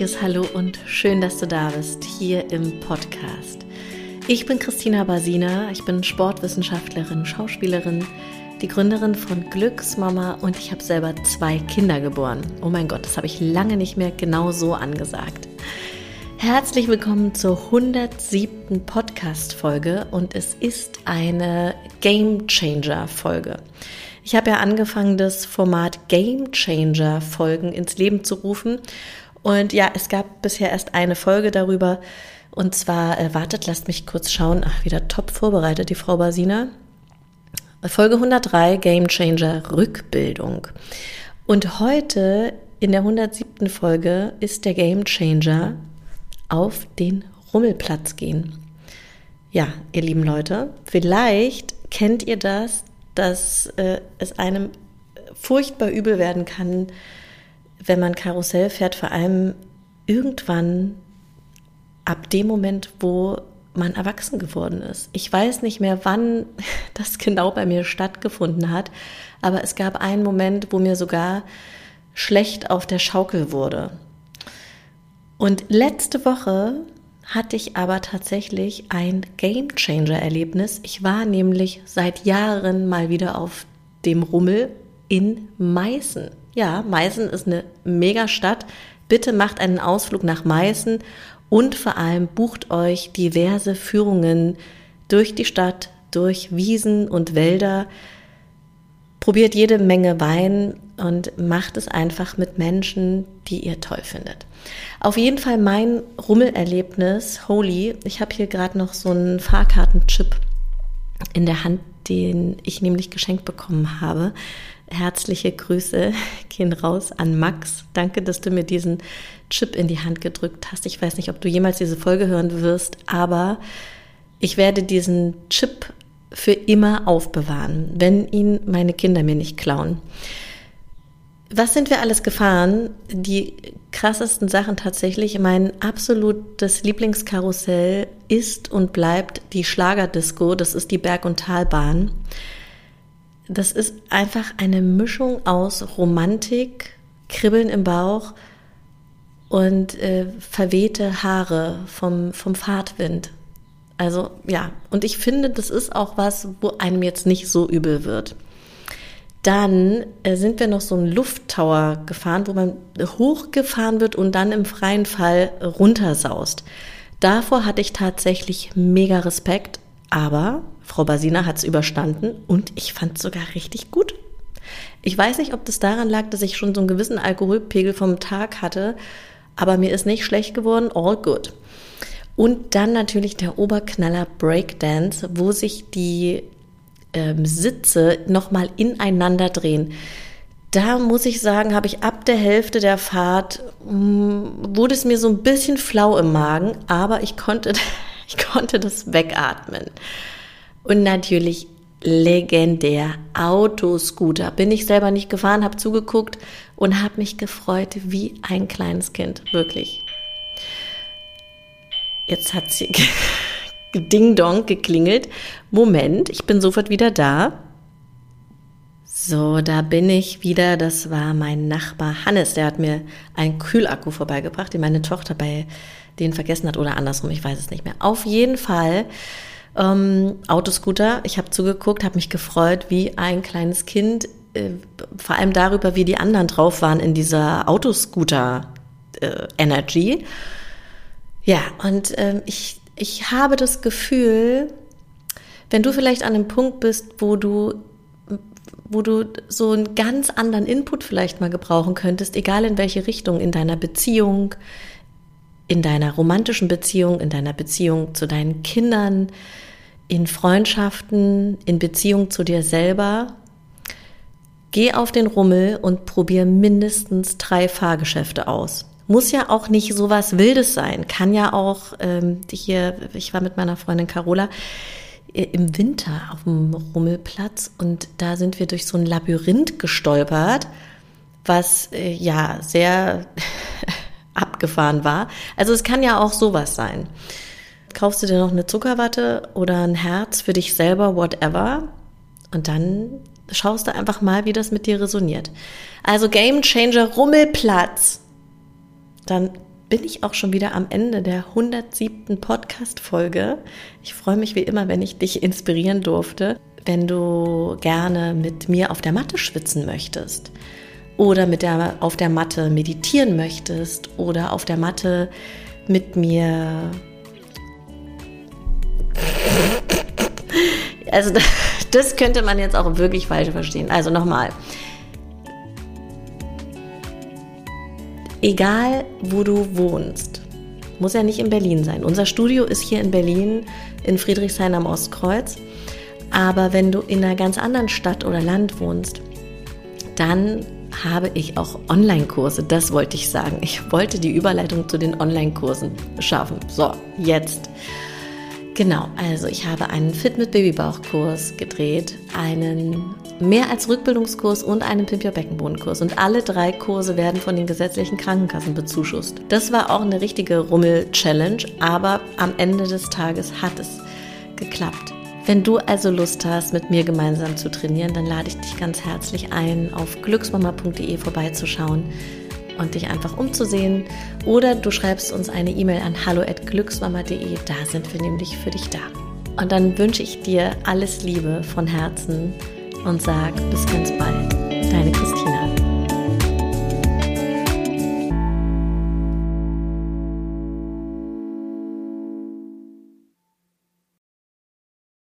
herzliches Hallo und schön, dass du da bist, hier im Podcast. Ich bin Christina Basina, ich bin Sportwissenschaftlerin, Schauspielerin, die Gründerin von Glücksmama und ich habe selber zwei Kinder geboren. Oh mein Gott, das habe ich lange nicht mehr genau so angesagt. Herzlich willkommen zur 107. Podcast-Folge und es ist eine Game Changer-Folge. Ich habe ja angefangen, das Format Game Changer Folgen ins Leben zu rufen. Und ja, es gab bisher erst eine Folge darüber. Und zwar, äh, wartet, lasst mich kurz schauen. Ach, wieder top vorbereitet, die Frau Basina. Folge 103, Game Changer Rückbildung. Und heute in der 107. Folge ist der Game Changer auf den Rummelplatz gehen. Ja, ihr lieben Leute, vielleicht kennt ihr das, dass äh, es einem furchtbar übel werden kann, wenn man Karussell fährt, vor allem irgendwann ab dem Moment, wo man erwachsen geworden ist. Ich weiß nicht mehr, wann das genau bei mir stattgefunden hat, aber es gab einen Moment, wo mir sogar schlecht auf der Schaukel wurde. Und letzte Woche hatte ich aber tatsächlich ein Game Changer Erlebnis. Ich war nämlich seit Jahren mal wieder auf dem Rummel in Meißen. Ja, Meißen ist eine Megastadt. Bitte macht einen Ausflug nach Meißen und vor allem bucht euch diverse Führungen durch die Stadt, durch Wiesen und Wälder. Probiert jede Menge Wein und macht es einfach mit Menschen, die ihr toll findet. Auf jeden Fall mein Rummelerlebnis, Holy. Ich habe hier gerade noch so einen Fahrkartenchip in der Hand, den ich nämlich geschenkt bekommen habe. Herzliche Grüße gehen raus an Max. Danke, dass du mir diesen Chip in die Hand gedrückt hast. Ich weiß nicht, ob du jemals diese Folge hören wirst, aber ich werde diesen Chip für immer aufbewahren, wenn ihn meine Kinder mir nicht klauen. Was sind wir alles gefahren? Die krassesten Sachen tatsächlich. Mein absolutes Lieblingskarussell ist und bleibt die Schlagerdisco. Das ist die Berg- und Talbahn. Das ist einfach eine Mischung aus Romantik, Kribbeln im Bauch und äh, verwehte Haare vom, vom Fahrtwind. Also ja, und ich finde, das ist auch was, wo einem jetzt nicht so übel wird. Dann äh, sind wir noch so einen Lufttower gefahren, wo man hochgefahren wird und dann im freien Fall runtersaust. Davor hatte ich tatsächlich mega Respekt, aber Frau Basina hat es überstanden und ich fand es sogar richtig gut. Ich weiß nicht, ob das daran lag, dass ich schon so einen gewissen Alkoholpegel vom Tag hatte, aber mir ist nicht schlecht geworden, all good. Und dann natürlich der Oberknaller Breakdance, wo sich die ähm, Sitze nochmal ineinander drehen. Da muss ich sagen, habe ich ab der Hälfte der Fahrt, mh, mm, wurde es mir so ein bisschen flau im Magen, aber ich konnte, ich konnte das wegatmen. Und natürlich legendär Autoscooter. Bin ich selber nicht gefahren, habe zugeguckt und habe mich gefreut wie ein kleines Kind, wirklich. Jetzt hat sie Ding Dong geklingelt. Moment, ich bin sofort wieder da. So, da bin ich wieder. Das war mein Nachbar Hannes. Der hat mir einen Kühlakku vorbeigebracht, den meine Tochter bei denen vergessen hat oder andersrum. Ich weiß es nicht mehr. Auf jeden Fall ähm, Autoscooter. Ich habe zugeguckt, habe mich gefreut wie ein kleines Kind. Äh, vor allem darüber, wie die anderen drauf waren in dieser Autoscooter-Energy. Äh, ja, und ähm, ich ich habe das Gefühl, wenn du vielleicht an einem Punkt bist, wo du wo du so einen ganz anderen Input vielleicht mal gebrauchen könntest, egal in welche Richtung, in deiner Beziehung, in deiner romantischen Beziehung, in deiner Beziehung zu deinen Kindern, in Freundschaften, in Beziehung zu dir selber, geh auf den Rummel und probier mindestens drei Fahrgeschäfte aus. Muss ja auch nicht so was Wildes sein. Kann ja auch ähm, hier, ich war mit meiner Freundin Carola äh, im Winter auf dem Rummelplatz und da sind wir durch so ein Labyrinth gestolpert, was äh, ja sehr abgefahren war. Also es kann ja auch sowas sein. Kaufst du dir noch eine Zuckerwatte oder ein Herz für dich selber, whatever, und dann schaust du einfach mal, wie das mit dir resoniert. Also Game Changer Rummelplatz dann bin ich auch schon wieder am Ende der 107. Podcast-Folge. Ich freue mich wie immer, wenn ich dich inspirieren durfte. Wenn du gerne mit mir auf der Matte schwitzen möchtest oder mit der, auf der Matte meditieren möchtest oder auf der Matte mit mir. Also das könnte man jetzt auch wirklich falsch verstehen. Also nochmal. Egal, wo du wohnst, muss ja nicht in Berlin sein. Unser Studio ist hier in Berlin, in Friedrichshain am Ostkreuz. Aber wenn du in einer ganz anderen Stadt oder Land wohnst, dann habe ich auch Online-Kurse. Das wollte ich sagen. Ich wollte die Überleitung zu den Online-Kursen schaffen. So, jetzt. Genau, also ich habe einen Fit mit Babybauch-Kurs gedreht, einen mehr als Rückbildungskurs und einen Pimp Your Beckenbodenkurs. Und alle drei Kurse werden von den gesetzlichen Krankenkassen bezuschusst. Das war auch eine richtige Rummel-Challenge, aber am Ende des Tages hat es geklappt. Wenn du also Lust hast, mit mir gemeinsam zu trainieren, dann lade ich dich ganz herzlich ein, auf glücksmama.de vorbeizuschauen und dich einfach umzusehen. Oder du schreibst uns eine E-Mail an hallo@glücksmama.de, da sind wir nämlich für dich da. Und dann wünsche ich dir alles Liebe von Herzen und sag bis ganz bald. Deine Christine.